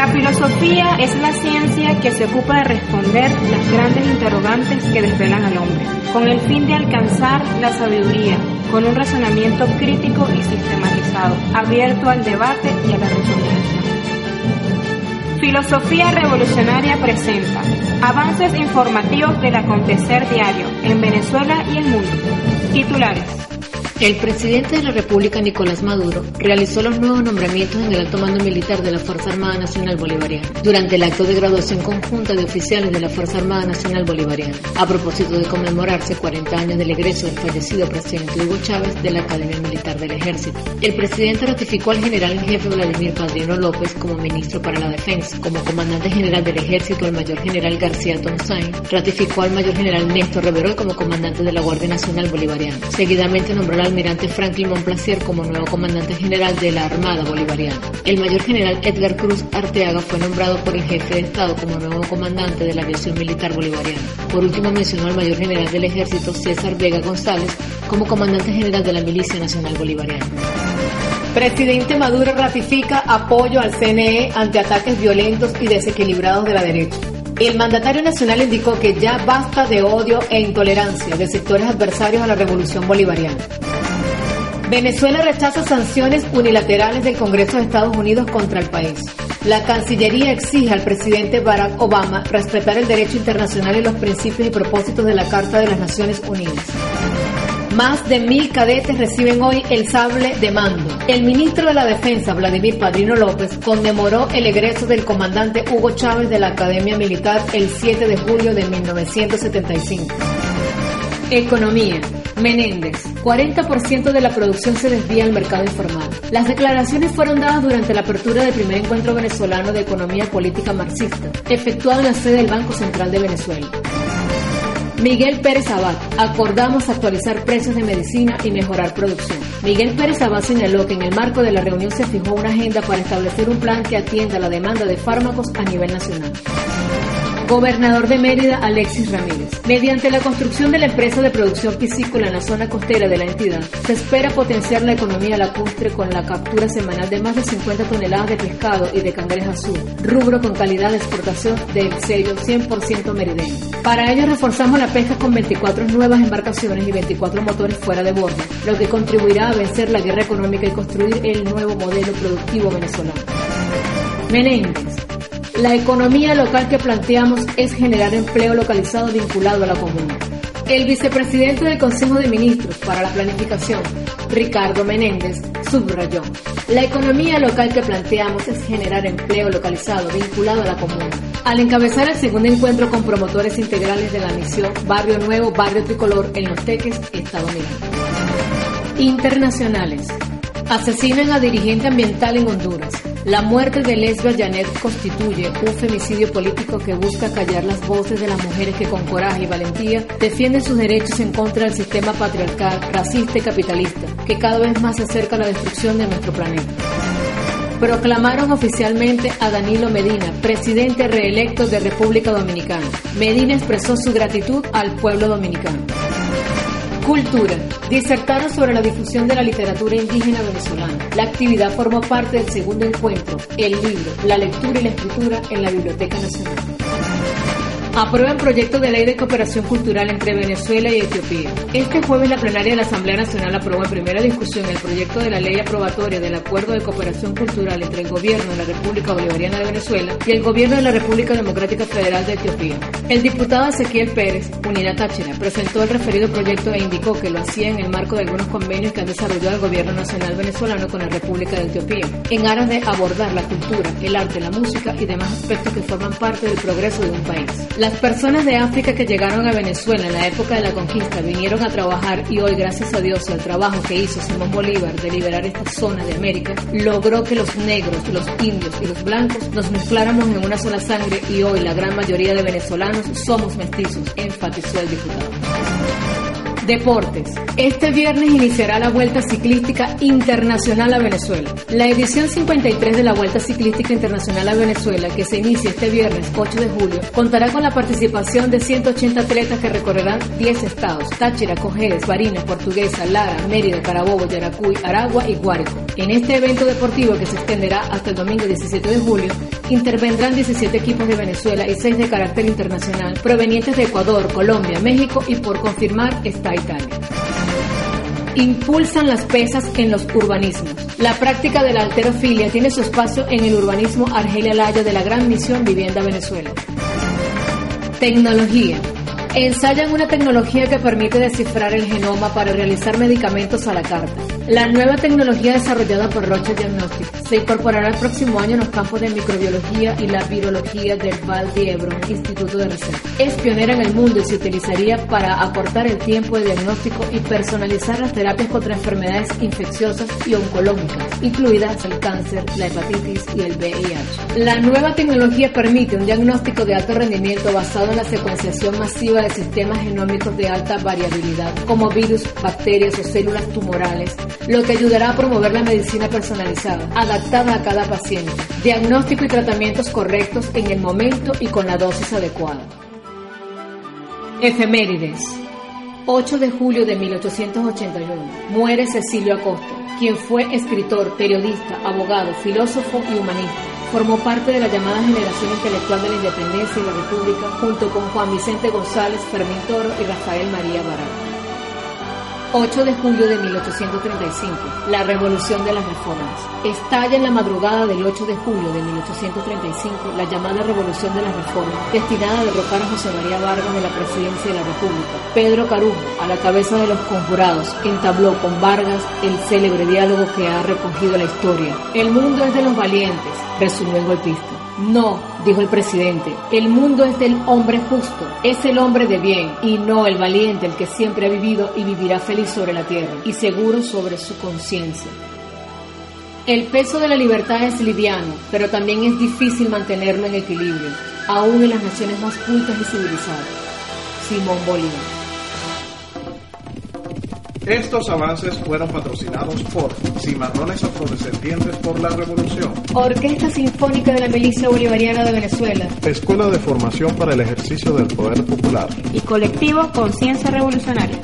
La filosofía es la ciencia que se ocupa de responder las grandes interrogantes que desvelan al hombre, con el fin de alcanzar la sabiduría, con un razonamiento crítico y sistematizado, abierto al debate y a la reflexión. Filosofía Revolucionaria presenta avances informativos del acontecer diario en Venezuela y el mundo. Titulares. El presidente de la República, Nicolás Maduro, realizó los nuevos nombramientos en el alto mando militar de la Fuerza Armada Nacional Bolivariana durante el acto de graduación conjunta de oficiales de la Fuerza Armada Nacional Bolivariana, a propósito de conmemorarse 40 años del egreso del fallecido presidente Hugo Chávez de la Academia Militar del Ejército. El presidente ratificó al general en jefe Vladimir Padrino López como ministro para la Defensa, como comandante general del Ejército al mayor general García Tonsain, ratificó al mayor general Néstor Reverol como comandante de la Guardia Nacional Bolivariana. Seguidamente nombró al almirante Franklin Monplacier como nuevo comandante general de la Armada Bolivariana. El mayor general Edgar Cruz Arteaga fue nombrado por el jefe de Estado como nuevo comandante de la aviación militar bolivariana. Por último mencionó al mayor general del ejército César Vega González como comandante general de la Milicia Nacional Bolivariana. Presidente Maduro ratifica apoyo al CNE ante ataques violentos y desequilibrados de la derecha. El mandatario nacional indicó que ya basta de odio e intolerancia de sectores adversarios a la revolución bolivariana. Venezuela rechaza sanciones unilaterales del Congreso de Estados Unidos contra el país. La Cancillería exige al presidente Barack Obama respetar el derecho internacional y los principios y propósitos de la Carta de las Naciones Unidas. Más de mil cadetes reciben hoy el sable de mando. El ministro de la Defensa, Vladimir Padrino López, conmemoró el egreso del comandante Hugo Chávez de la Academia Militar el 7 de julio de 1975. Economía. Menéndez. 40% de la producción se desvía al mercado informal. Las declaraciones fueron dadas durante la apertura del primer encuentro venezolano de economía política marxista, efectuado en la sede del Banco Central de Venezuela. Miguel Pérez Abad, acordamos actualizar precios de medicina y mejorar producción. Miguel Pérez Abad señaló que en el marco de la reunión se fijó una agenda para establecer un plan que atienda la demanda de fármacos a nivel nacional. Gobernador de Mérida, Alexis Ramírez. Mediante la construcción de la empresa de producción piscícola en la zona costera de la entidad, se espera potenciar la economía lacustre con la captura semanal de más de 50 toneladas de pescado y de cangreja azul, rubro con calidad de exportación del sello 100% merideño. Para ello reforzamos la pesca con 24 nuevas embarcaciones y 24 motores fuera de bordo, lo que contribuirá a vencer la guerra económica y construir el nuevo modelo productivo venezolano. Menéndez. La economía local que planteamos es generar empleo localizado vinculado a la comuna. El vicepresidente del Consejo de Ministros para la Planificación, Ricardo Menéndez, subrayó. La economía local que planteamos es generar empleo localizado vinculado a la comuna. Al encabezar el segundo encuentro con promotores integrales de la misión Barrio Nuevo, Barrio Tricolor en Los Teques, Estado Miranda. Internacionales. Asesinan a dirigente ambiental en Honduras. La muerte de Lesbia Janet constituye un femicidio político que busca callar las voces de las mujeres que con coraje y valentía defienden sus derechos en contra del sistema patriarcal, racista y capitalista, que cada vez más se acerca a la destrucción de nuestro planeta. Proclamaron oficialmente a Danilo Medina, presidente reelecto de República Dominicana. Medina expresó su gratitud al pueblo dominicano. Cultura. Disertaron sobre la difusión de la literatura indígena venezolana. La actividad formó parte del segundo encuentro, el libro, la lectura y la escritura en la Biblioteca Nacional. Aprueban proyecto de ley de cooperación cultural entre Venezuela y Etiopía. Este jueves la plenaria de la Asamblea Nacional aprobó en primera discusión el proyecto de la ley aprobatoria del Acuerdo de Cooperación Cultural entre el Gobierno de la República Bolivariana de Venezuela y el Gobierno de la República Democrática Federal de Etiopía. El diputado Ezequiel Pérez, Unidad Táchira, presentó el referido proyecto e indicó que lo hacía en el marco de algunos convenios que han desarrollado el Gobierno Nacional venezolano con la República de Etiopía, en aras de abordar la cultura, el arte, la música y demás aspectos que forman parte del progreso de un país. Las personas de África que llegaron a Venezuela en la época de la conquista vinieron a trabajar y hoy, gracias a Dios y al trabajo que hizo Simón Bolívar de liberar esta zona de América, logró que los negros, los indios y los blancos nos mezcláramos en una sola sangre y hoy la gran mayoría de venezolanos somos mestizos, enfatizó el diputado. Deportes. Este viernes iniciará la Vuelta Ciclística Internacional a Venezuela. La edición 53 de la Vuelta Ciclística Internacional a Venezuela, que se inicia este viernes 8 de julio, contará con la participación de 180 atletas que recorrerán 10 estados: Táchira, Cojedes, Barinas, Portuguesa, Lara, Mérida, Carabobo, Yaracuy, Aragua y Guárico. En este evento deportivo que se extenderá hasta el domingo 17 de julio, intervendrán 17 equipos de Venezuela y 6 de carácter internacional provenientes de Ecuador, Colombia, México y por confirmar está Impulsan las pesas en los urbanismos. La práctica de la alterofilia tiene su espacio en el urbanismo Argelia Laya de la Gran Misión Vivienda Venezuela. Tecnología. Ensayan una tecnología que permite descifrar el genoma para realizar medicamentos a la carta. La nueva tecnología desarrollada por Roche Diagnostics se incorporará el próximo año en los campos de microbiología y la virología del Val d'Hebron Instituto de Research. Es pionera en el mundo y se utilizaría para acortar el tiempo de diagnóstico y personalizar las terapias contra enfermedades infecciosas y oncológicas, incluidas el cáncer, la hepatitis y el VIH. La nueva tecnología permite un diagnóstico de alto rendimiento basado en la secuenciación masiva de sistemas genómicos de alta variabilidad, como virus, bacterias o células tumorales, lo que ayudará a promover la medicina personalizada, adaptada a cada paciente, diagnóstico y tratamientos correctos en el momento y con la dosis adecuada. Efemérides. 8 de julio de 1881. Muere Cecilio Acosta, quien fue escritor, periodista, abogado, filósofo y humanista. Formó parte de la llamada generación intelectual de la independencia y la república junto con Juan Vicente González, Fermín Toro y Rafael María Barán. 8 de julio de 1835, la Revolución de las Reformas. Estalla en la madrugada del 8 de julio de 1835 la llamada Revolución de las Reformas, destinada a derrocar a José María Vargas de la presidencia de la República. Pedro Carujo, a la cabeza de los conjurados, entabló con Vargas el célebre diálogo que ha recogido la historia. El mundo es de los valientes, resumió el golpista. No, dijo el presidente, el mundo es del hombre justo, es el hombre de bien y no el valiente el que siempre ha vivido y vivirá feliz sobre la tierra y seguro sobre su conciencia. El peso de la libertad es liviano, pero también es difícil mantenerlo en equilibrio, aún en las naciones más cultas y civilizadas. Simón Bolívar. Estos avances fueron patrocinados por Cimarrones Afrodescendientes por la Revolución, Orquesta Sinfónica de la Milicia Bolivariana de Venezuela Escuela de Formación para el Ejercicio del Poder Popular. y colectivo Conciencia Revolucionaria.